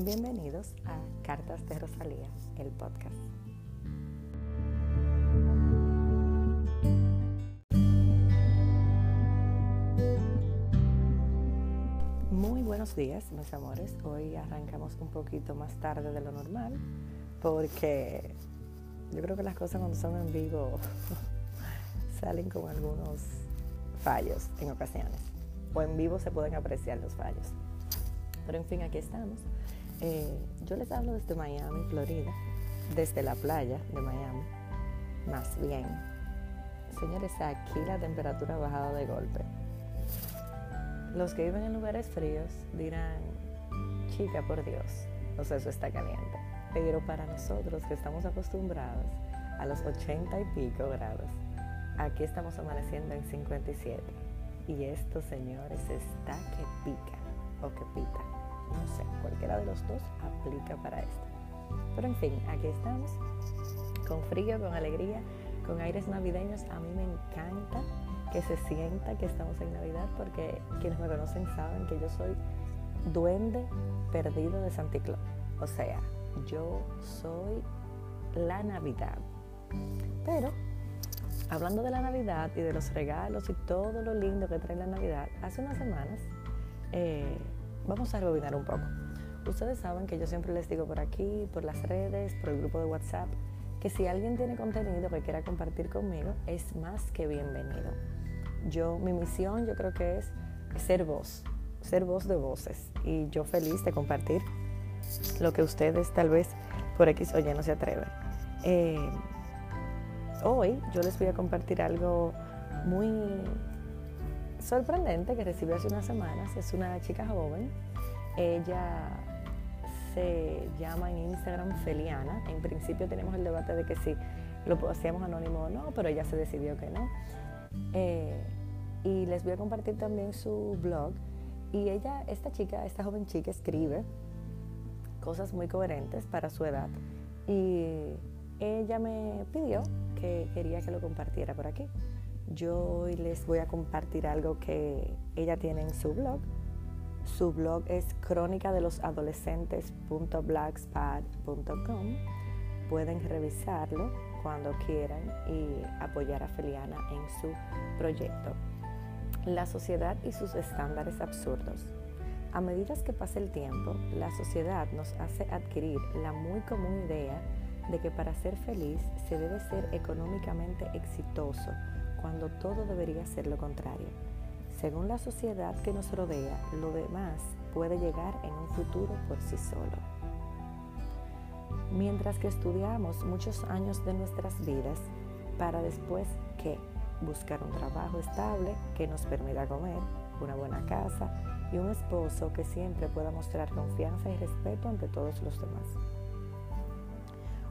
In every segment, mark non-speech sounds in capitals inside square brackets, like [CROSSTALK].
Bienvenidos a Cartas de Rosalía, el podcast. Muy buenos días, mis amores. Hoy arrancamos un poquito más tarde de lo normal porque yo creo que las cosas cuando son en vivo [LAUGHS] salen con algunos fallos en ocasiones. O en vivo se pueden apreciar los fallos. Pero en fin, aquí estamos. Eh, yo les hablo desde Miami, Florida, desde la playa de Miami, más bien. Señores, aquí la temperatura ha bajado de golpe. Los que viven en lugares fríos dirán, chica, por Dios, no sé, eso está caliente. Pero para nosotros que estamos acostumbrados a los 80 y pico grados, aquí estamos amaneciendo en 57. Y esto, señores, está que pica o que pita. No sé, cualquiera de los dos aplica para esto. Pero en fin, aquí estamos, con frío, con alegría, con aires navideños. A mí me encanta que se sienta que estamos en Navidad porque quienes me conocen saben que yo soy duende perdido de Santiclón. O sea, yo soy la Navidad. Pero hablando de la Navidad y de los regalos y todo lo lindo que trae la Navidad, hace unas semanas eh, vamos a rebobinar un poco. Ustedes saben que yo siempre les digo por aquí, por las redes, por el grupo de WhatsApp, que si alguien tiene contenido que quiera compartir conmigo, es más que bienvenido. Yo, mi misión yo creo que es ser voz, ser voz de voces. Y yo feliz de compartir lo que ustedes tal vez por X o Y no se atreven. Eh, hoy yo les voy a compartir algo muy sorprendente que recibí hace unas semanas. Es una chica joven. Ella se llama en Instagram Feliana. En principio tenemos el debate de que si lo hacíamos anónimo o no, pero ella se decidió que no. Eh, y les voy a compartir también su blog. Y ella, esta chica, esta joven chica, escribe cosas muy coherentes para su edad. Y ella me pidió que quería que lo compartiera por aquí. Yo hoy les voy a compartir algo que ella tiene en su blog. Su blog es crónica de los adolescentes.blogspot.com. Pueden revisarlo cuando quieran y apoyar a Feliana en su proyecto. La sociedad y sus estándares absurdos. A medida que pasa el tiempo, la sociedad nos hace adquirir la muy común idea de que para ser feliz se debe ser económicamente exitoso cuando todo debería ser lo contrario. Según la sociedad que nos rodea, lo demás puede llegar en un futuro por sí solo. Mientras que estudiamos muchos años de nuestras vidas para después que buscar un trabajo estable que nos permita comer, una buena casa y un esposo que siempre pueda mostrar confianza y respeto ante todos los demás.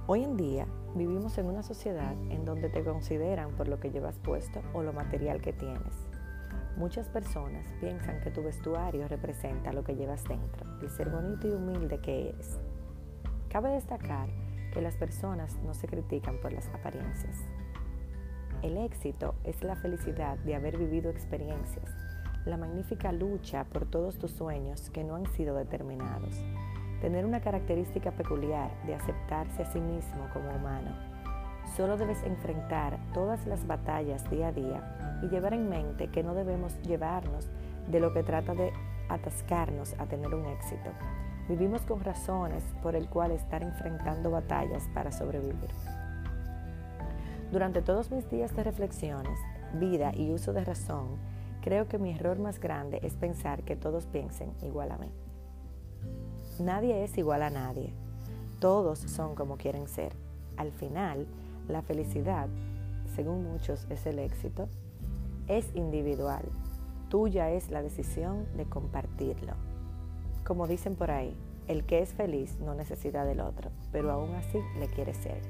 Hoy en día vivimos en una sociedad en donde te consideran por lo que llevas puesto o lo material que tienes. Muchas personas piensan que tu vestuario representa lo que llevas dentro, el ser bonito y humilde que eres. Cabe destacar que las personas no se critican por las apariencias. El éxito es la felicidad de haber vivido experiencias, la magnífica lucha por todos tus sueños que no han sido determinados, tener una característica peculiar de aceptarse a sí mismo como humano. Solo debes enfrentar todas las batallas día a día y llevar en mente que no debemos llevarnos de lo que trata de atascarnos a tener un éxito. Vivimos con razones por el cual estar enfrentando batallas para sobrevivir. Durante todos mis días de reflexiones, vida y uso de razón, creo que mi error más grande es pensar que todos piensen igual a mí. Nadie es igual a nadie. Todos son como quieren ser. Al final, la felicidad, según muchos es el éxito, es individual. Tuya es la decisión de compartirlo. Como dicen por ahí, el que es feliz no necesita del otro, pero aún así le quiere ser.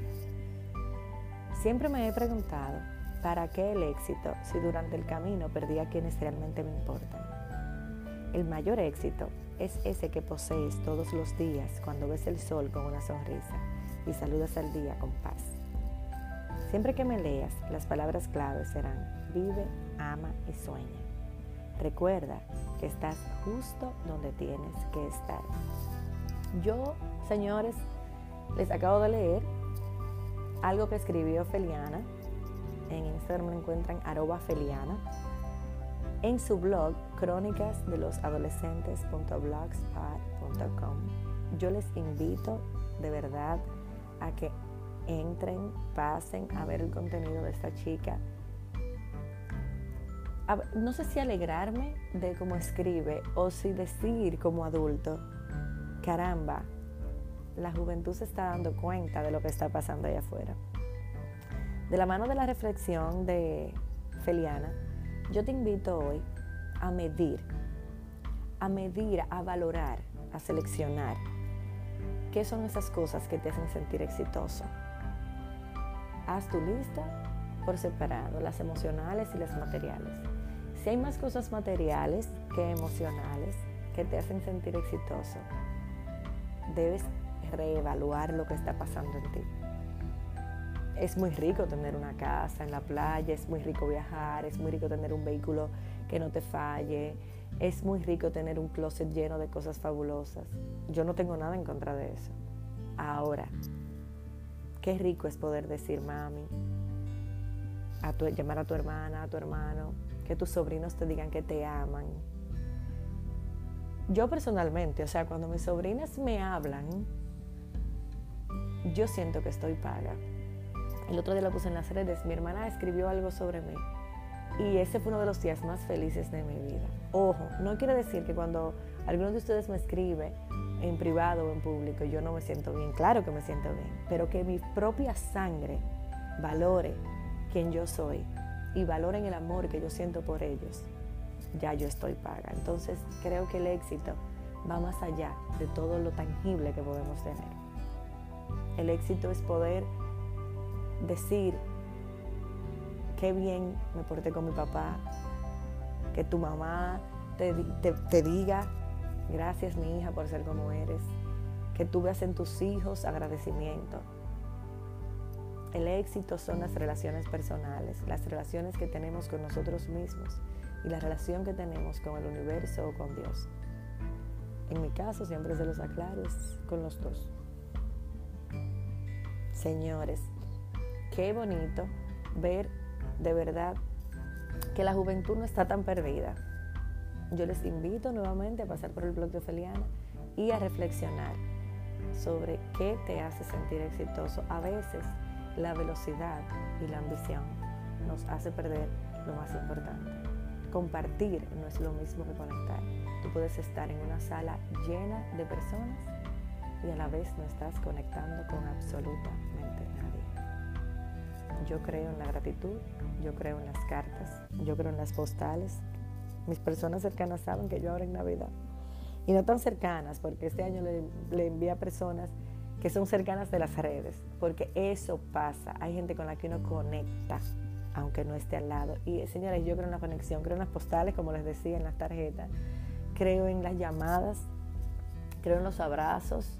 Siempre me he preguntado, ¿para qué el éxito si durante el camino perdí a quienes realmente me importan? El mayor éxito es ese que posees todos los días cuando ves el sol con una sonrisa y saludas al día con paz. Siempre que me leas, las palabras claves serán vive, ama y sueña. Recuerda que estás justo donde tienes que estar. Yo, señores, les acabo de leer algo que escribió Feliana. En Instagram lo encuentran arroba Feliana. En su blog, crónicas de los. Yo les invito de verdad a que entren, pasen a ver el contenido de esta chica. no sé si alegrarme de cómo escribe o si decir como adulto, caramba, la juventud se está dando cuenta de lo que está pasando allá afuera. De la mano de la reflexión de Feliana, yo te invito hoy a medir, a medir, a valorar, a seleccionar qué son esas cosas que te hacen sentir exitoso. Haz tu lista por separado, las emocionales y las materiales. Si hay más cosas materiales que emocionales que te hacen sentir exitoso, debes reevaluar lo que está pasando en ti. Es muy rico tener una casa en la playa, es muy rico viajar, es muy rico tener un vehículo que no te falle, es muy rico tener un closet lleno de cosas fabulosas. Yo no tengo nada en contra de eso. Ahora, qué rico es poder decir, mami, a llamar a tu hermana, a tu hermano, que tus sobrinos te digan que te aman, yo personalmente, o sea, cuando mis sobrinas me hablan, yo siento que estoy paga. El otro día lo puse en las redes, mi hermana escribió algo sobre mí y ese fue uno de los días más felices de mi vida. Ojo, no quiere decir que cuando alguno de ustedes me escribe en privado o en público yo no me siento bien, claro que me siento bien, pero que mi propia sangre valore quien yo soy y valoren el amor que yo siento por ellos ya yo estoy paga. Entonces creo que el éxito va más allá de todo lo tangible que podemos tener. El éxito es poder decir qué bien me porté con mi papá, que tu mamá te, diga gracias mi hija por ser como eres, que tú veas en tus hijos agradecimiento. El éxito son las relaciones personales, las relaciones que tenemos con nosotros mismos y la relación que tenemos con el universo o con Dios. En mi caso siempre se los aclaro, con los dos. Señores, qué bonito ver de verdad que la juventud no está tan perdida. Yo les invito nuevamente a pasar por el blog de Feliana y a reflexionar sobre qué te hace sentir exitoso. A veces la velocidad y la ambición nos hace perder lo más importante compartir no es lo mismo que conectar. Tú puedes estar en una sala llena de personas y a la vez no estás conectando con absolutamente nadie. Yo creo en la gratitud, yo creo en las cartas, yo creo en las postales. Mis personas cercanas saben que yo ahora en Navidad, y no tan cercanas, porque este año le, le a personas que son cercanas de las redes, porque eso pasa. Hay gente con la que uno conecta aunque no esté al lado. Y señores, yo creo en la conexión, creo en las postales, como les decía, en las tarjetas, creo en las llamadas, creo en los abrazos,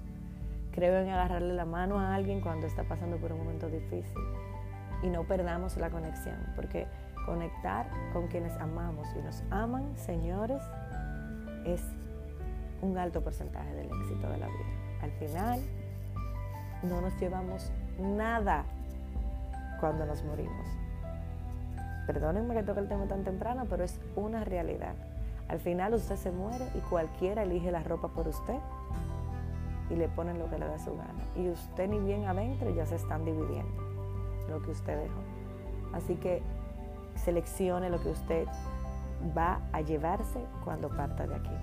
creo en agarrarle la mano a alguien cuando está pasando por un momento difícil. Y no perdamos la conexión, porque conectar con quienes amamos y nos aman, señores, es un alto porcentaje del éxito de la vida. Al final, no nos llevamos nada cuando nos morimos. Perdónenme que toque el tema tan temprano, pero es una realidad. Al final usted se muere y cualquiera elige la ropa por usted y le ponen lo que le da su gana. Y usted ni bien adentro ya se están dividiendo lo que usted dejó. Así que seleccione lo que usted va a llevarse cuando parta de aquí.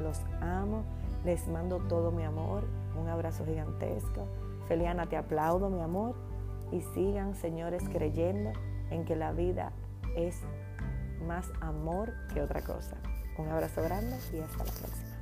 Los amo, les mando todo mi amor, un abrazo gigantesco. Feliana, te aplaudo mi amor y sigan, señores, creyendo en que la vida es más amor que otra cosa. Un abrazo grande y hasta la próxima.